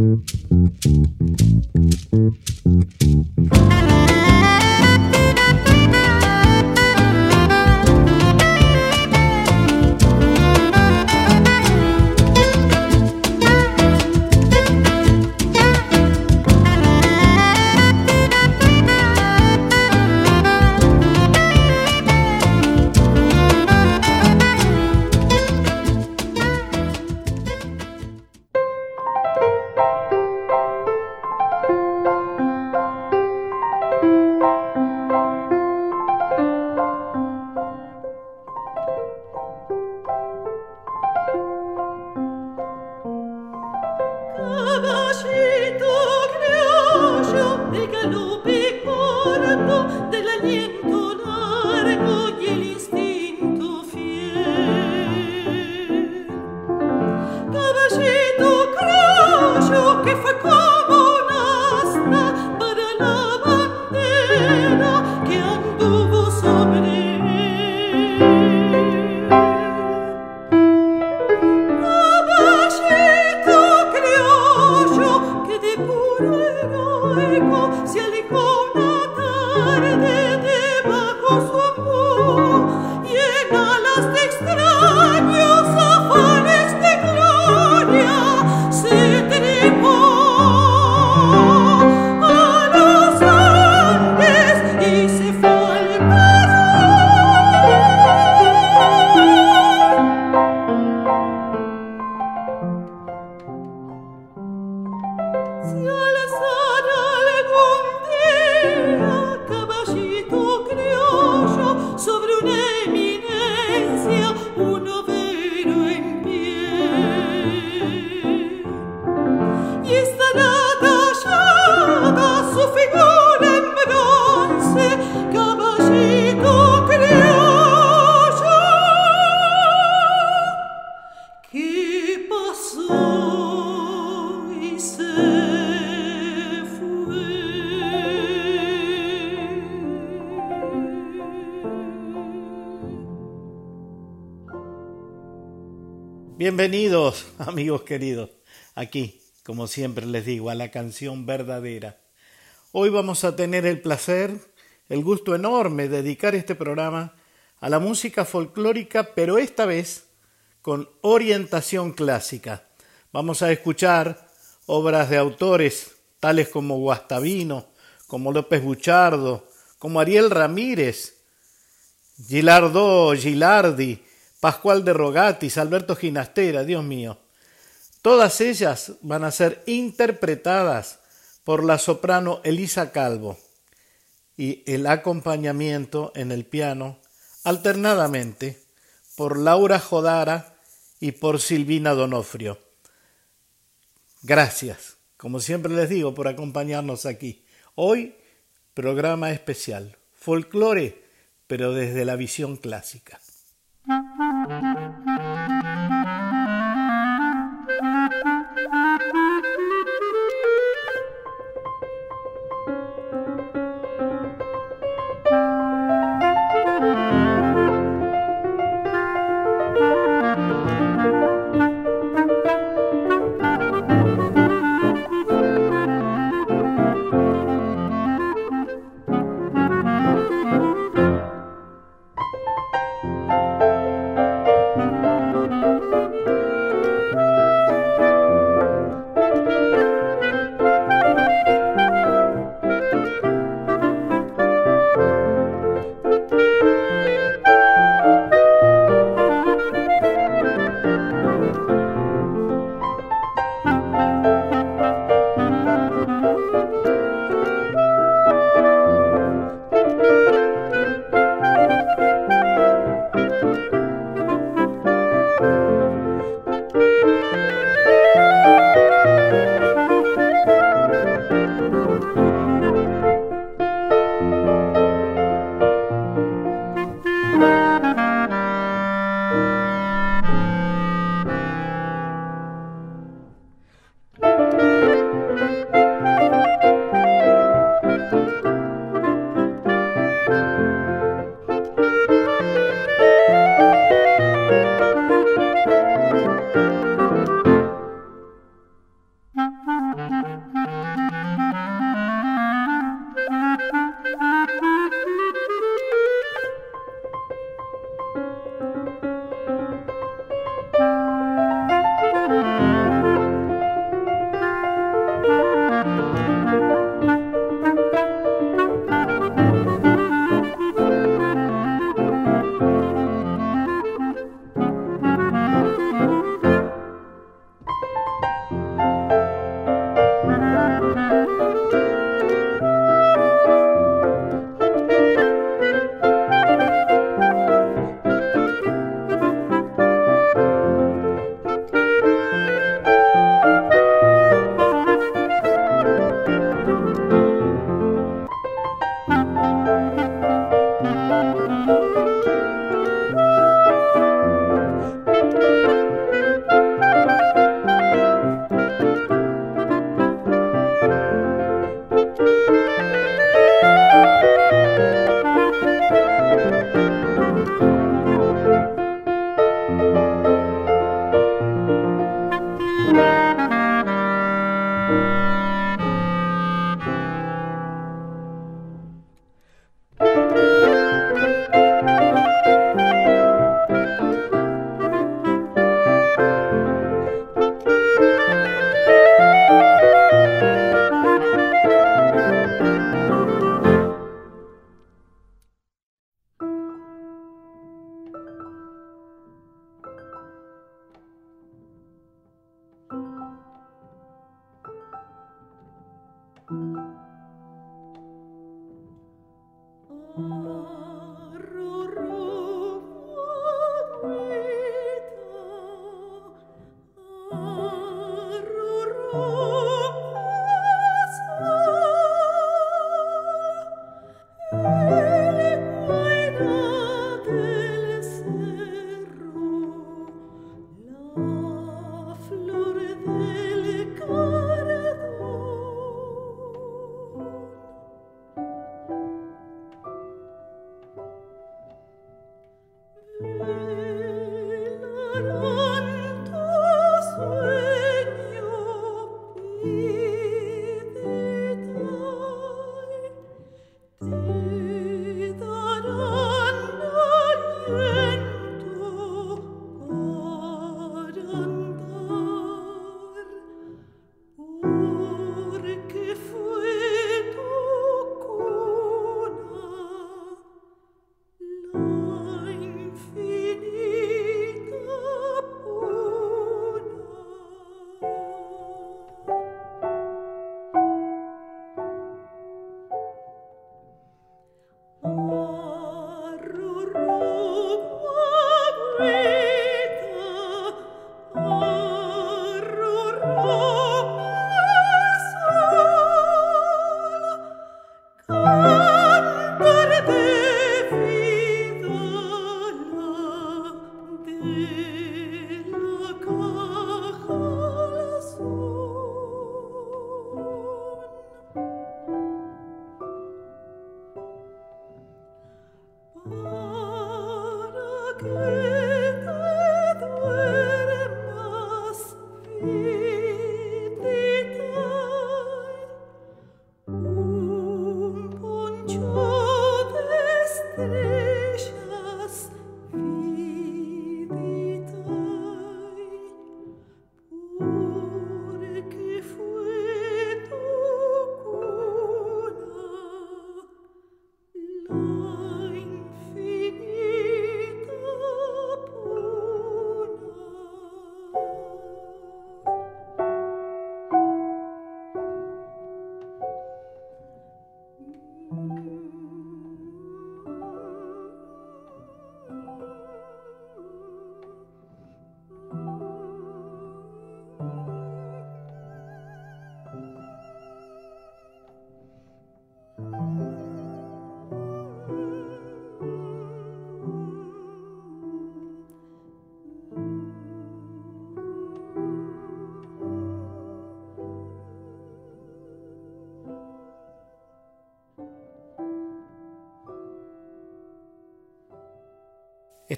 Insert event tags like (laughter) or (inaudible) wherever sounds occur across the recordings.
Mm-hmm. Amigos queridos, aquí, como siempre les digo, a la canción verdadera. Hoy vamos a tener el placer, el gusto enorme de dedicar este programa a la música folclórica, pero esta vez con orientación clásica. Vamos a escuchar obras de autores tales como Guastavino, como López Buchardo, como Ariel Ramírez, Gilardo Gilardi, Pascual de Rogatis, Alberto Ginastera, Dios mío. Todas ellas van a ser interpretadas por la soprano Elisa Calvo y el acompañamiento en el piano alternadamente por Laura Jodara y por Silvina Donofrio. Gracias, como siempre les digo, por acompañarnos aquí. Hoy, programa especial, folclore, pero desde la visión clásica.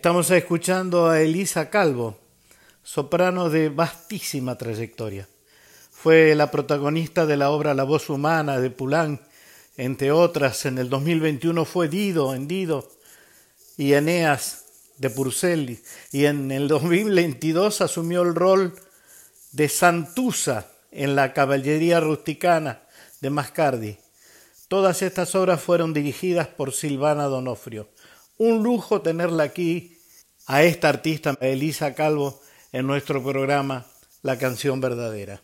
Estamos escuchando a Elisa Calvo, soprano de vastísima trayectoria. Fue la protagonista de la obra La voz humana de Pulán, entre otras. En el 2021 fue Dido en Dido y Eneas de Purcell. Y en el 2022 asumió el rol de Santusa en la caballería rusticana de Mascardi. Todas estas obras fueron dirigidas por Silvana Donofrio. Un lujo tenerla aquí, a esta artista, Elisa Calvo, en nuestro programa La canción verdadera.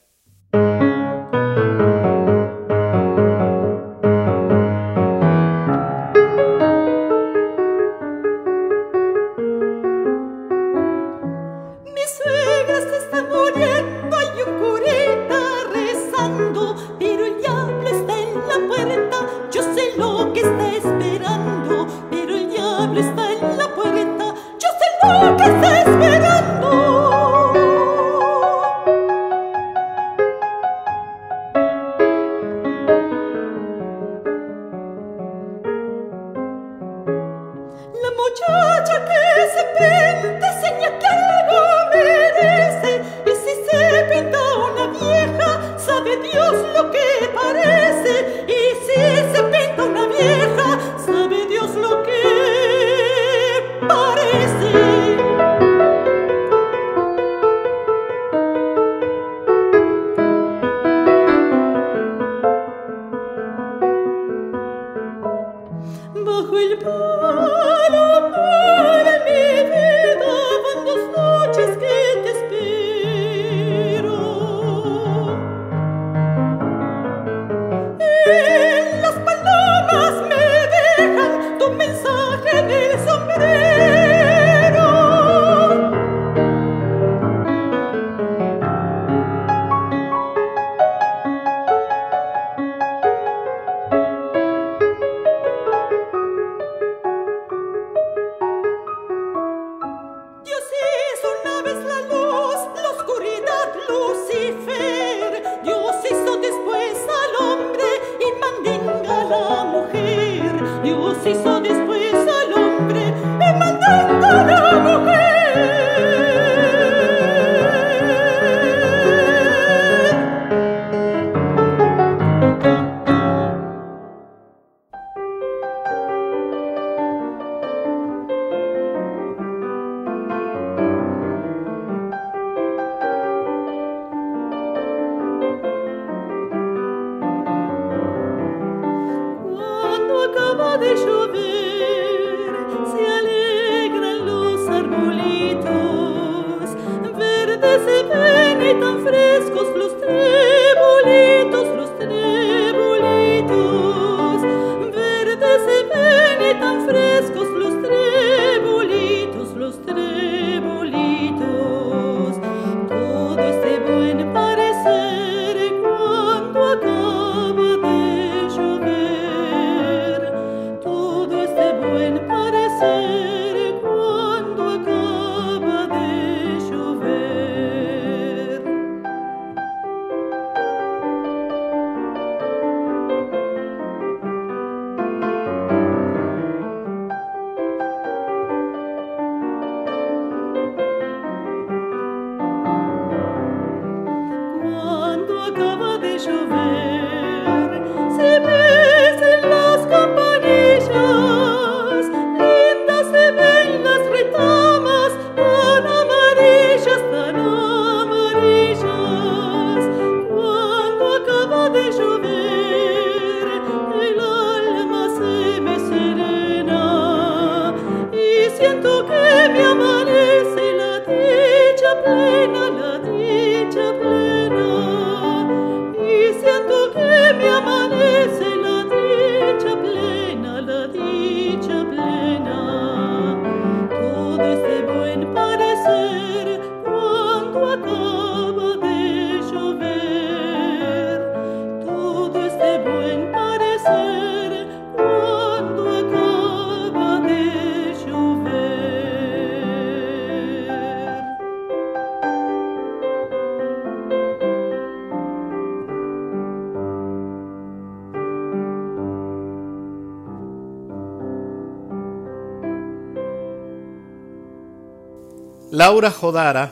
Laura Jodara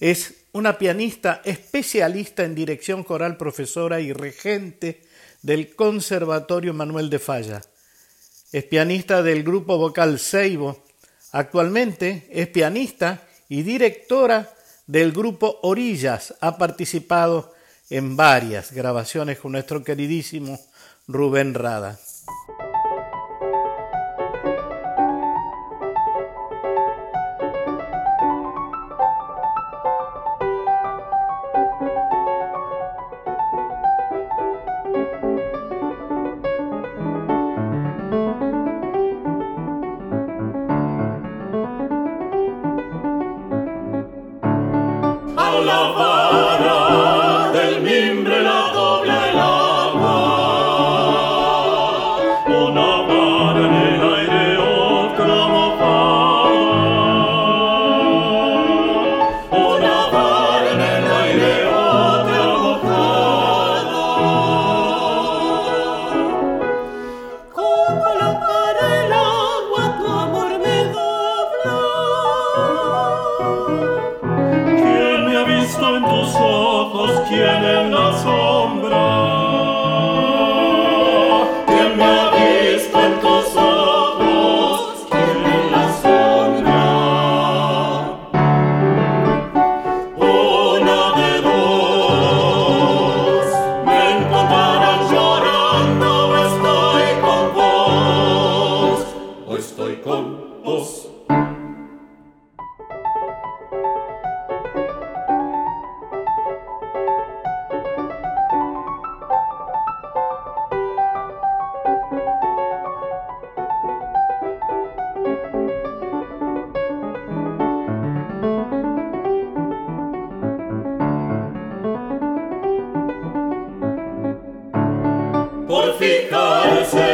es una pianista especialista en dirección coral, profesora y regente del Conservatorio Manuel de Falla. Es pianista del grupo vocal Seibo. Actualmente es pianista y directora del grupo Orillas. Ha participado en varias grabaciones con nuestro queridísimo Rubén Rada. Al cielo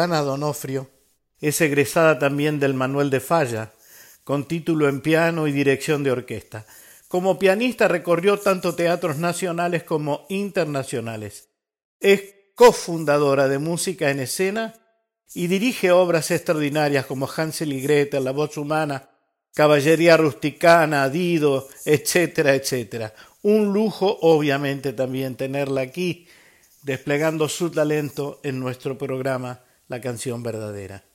Silvana Donofrio es egresada también del Manuel de Falla, con título en piano y dirección de orquesta. Como pianista recorrió tanto teatros nacionales como internacionales. Es cofundadora de Música en Escena y dirige obras extraordinarias como Hansel y Gretel, La Voz Humana, Caballería Rusticana, Dido, etcétera, etcétera. Un lujo, obviamente, también tenerla aquí desplegando su talento en nuestro programa La canción verdadera.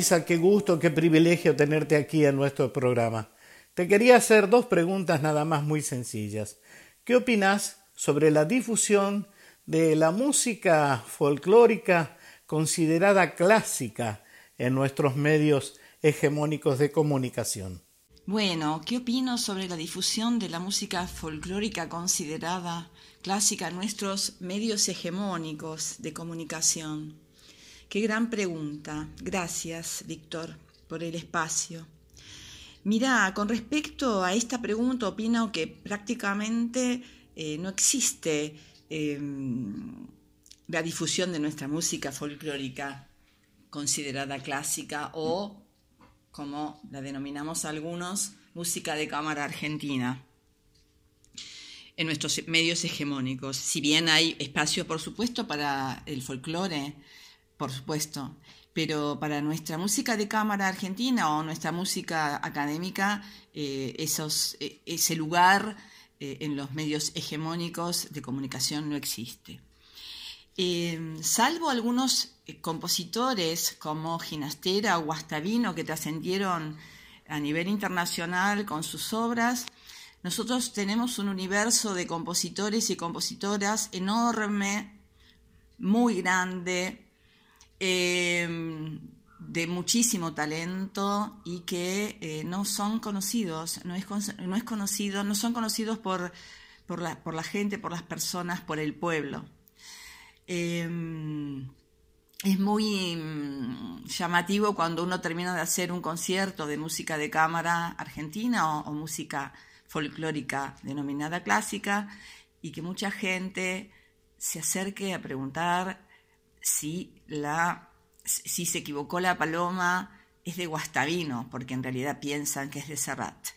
Qué gusto, qué privilegio tenerte aquí en nuestro programa. Te quería hacer dos preguntas nada más muy sencillas. ¿Qué opinas sobre la difusión de la música folclórica considerada clásica en nuestros medios hegemónicos de comunicación? Bueno, ¿qué opino sobre la difusión de la música folclórica considerada clásica en nuestros medios hegemónicos de comunicación? Qué gran pregunta. Gracias, Víctor, por el espacio. Mira, con respecto a esta pregunta, opino que prácticamente eh, no existe em, la difusión de nuestra música folclórica considerada clásica o, como la denominamos algunos, música de cámara argentina en nuestros medios hegemónicos. Si bien hay espacio, por supuesto, para el folclore, por supuesto, pero para nuestra música de cámara argentina o nuestra música académica, eh, eh, ese lugar eh, en los medios hegemónicos de comunicación no existe. salvo algunos compositores como Ginastera o Guastavino que trascendieron a nivel internacional con sus obras, nosotros tenemos un universo de compositores y compositoras enorme, muy grande, Em, de muchísimo talento y que eh, no son conocidos, no es, no es conocido, no son conocidos por, por, la, por la gente, por las personas, por el pueblo. Em, es muy mm, llamativo cuando uno termina de hacer un concierto de música de cámara argentina o música folclórica denominada clásica y que mucha gente se acerque a preguntar si, la, si se equivocó la paloma es de Guastavino, porque en realidad piensan que es de Serrat.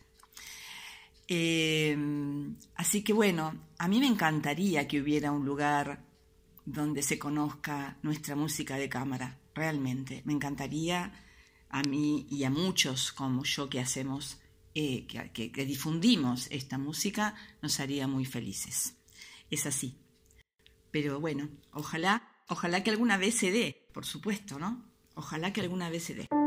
Eh, así que bueno, a mí me encantaría que hubiera un lugar donde se conozca nuestra música de cámara. realmente. Me encantaría a mí y a muchos como yo que hacemos, eh, que, que difundimos esta música, nos haría muy felices. Es así. Pero bueno, ojalá, ojalá que alguna vez se dé, por supuesto, ¿no? Ojalá que alguna vez se dé.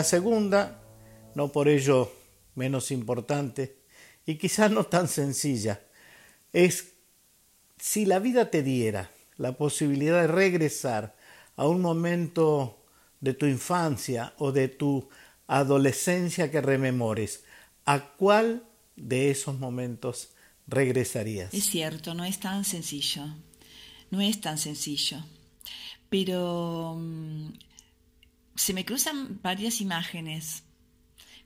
La segunda, no por ello menos importante y quizás no tan sencilla, es si la vida te diera la posibilidad de regresar a un momento de tu infancia o de tu adolescencia que rememores, ¿a cuál de esos momentos regresarías? Es cierto, no es tan sencillo, no es tan sencillo, pero mm, se me cruzan varias imágenes,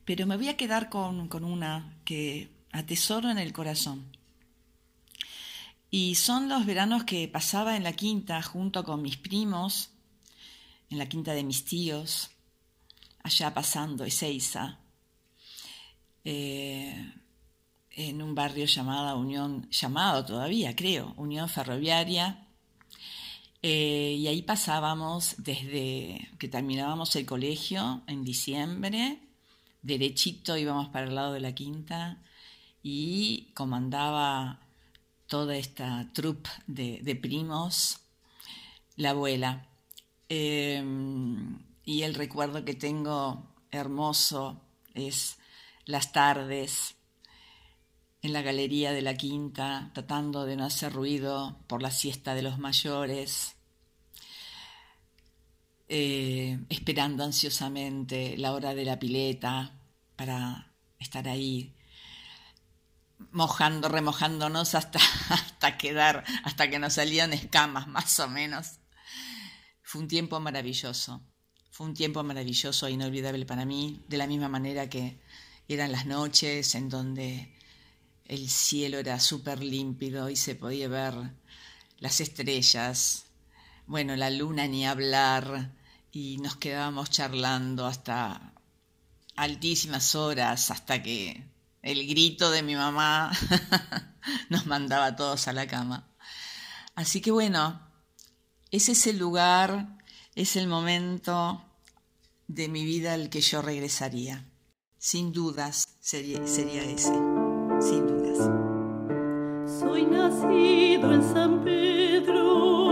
pero me voy a quedar con, con una que atesoro en el corazón. Y son los veranos que pasaba en la quinta junto con mis primos, en la quinta de mis tíos, allá pasando Ezeiza, eh, en un barrio llamado Unión, llamado todavía creo, Unión Ferroviaria, eh, y ahí pasábamos desde que terminábamos el colegio en diciembre, derechito íbamos para el lado de la quinta y comandaba toda esta troupe de, primos, la abuela. Em, y el recuerdo que tengo hermoso es las tardes en la galería de la quinta, tratando de no hacer ruido por la siesta de los mayores, eh, esperando ansiosamente la hora de la pileta para estar ahí mojando, remojándonos hasta, (laughs) hasta quedar, hasta que nos salían escamas más o menos. Fue un tiempo maravilloso, fue un tiempo maravilloso e inolvidable para mí, de la misma manera que eran las noches en donde el cielo era súper límpido y se podía ver las estrellas, bueno, la luna ni hablar, y nos quedábamos charlando hasta altísimas horas, hasta que el grito de mi mamá (laughs) nos mandaba todos a la cama. Así que bueno, ese es el lugar, es el momento de mi vida al que yo regresaría. Sin dudas sería, sería ese, sin dudas. Soy nacido en San Pedro,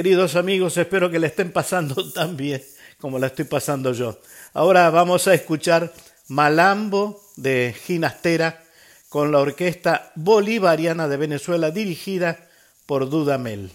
Queridos amigos, espero que le estén pasando (laughs) tan bien como la estoy pasando yo. Ahora vamos a escuchar Malambo de Ginastera con la Orquesta Bolivariana de Venezuela dirigida por Dudamel.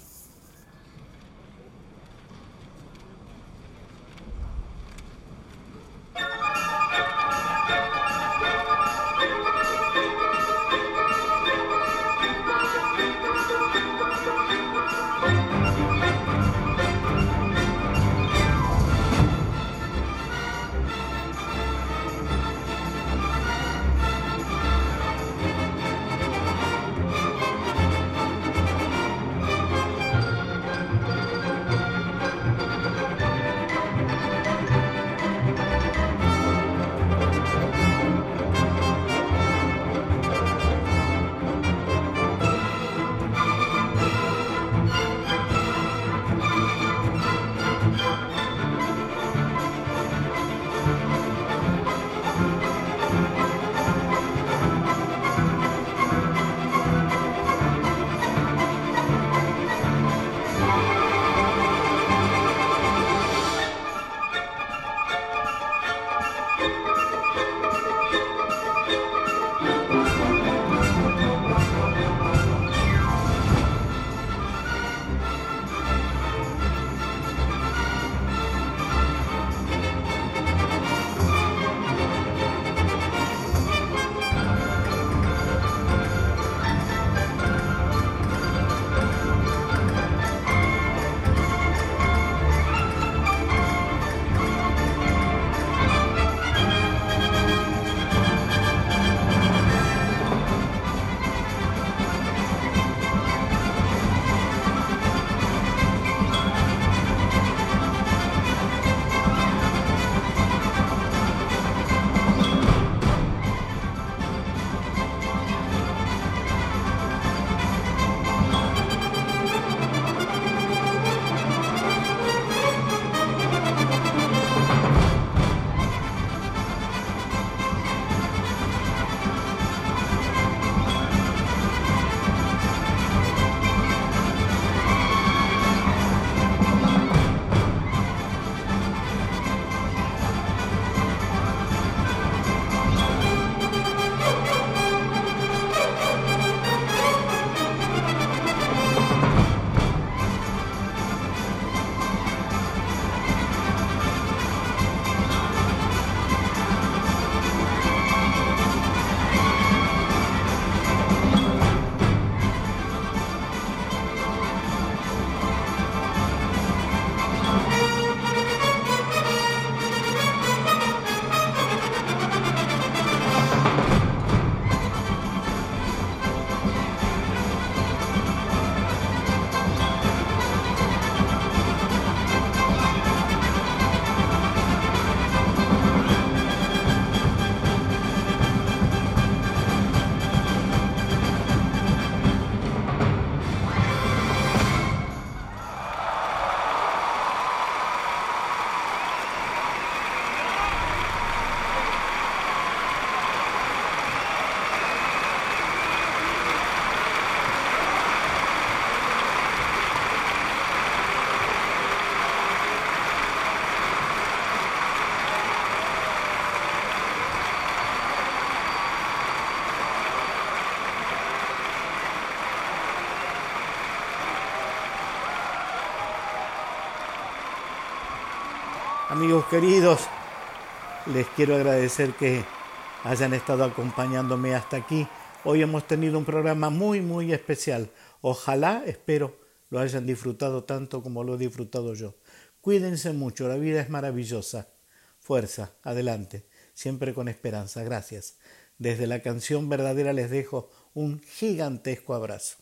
Amigos queridos, les quiero agradecer que hayan estado acompañándome hasta aquí. Hoy hemos tenido un programa muy, muy especial. Ojalá, espero, lo hayan disfrutado tanto como lo he disfrutado yo. Cuídense mucho, la vida es maravillosa. Fuerza, adelante, siempre con esperanza. Gracias. Desde la canción verdadera les dejo un gigantesco abrazo.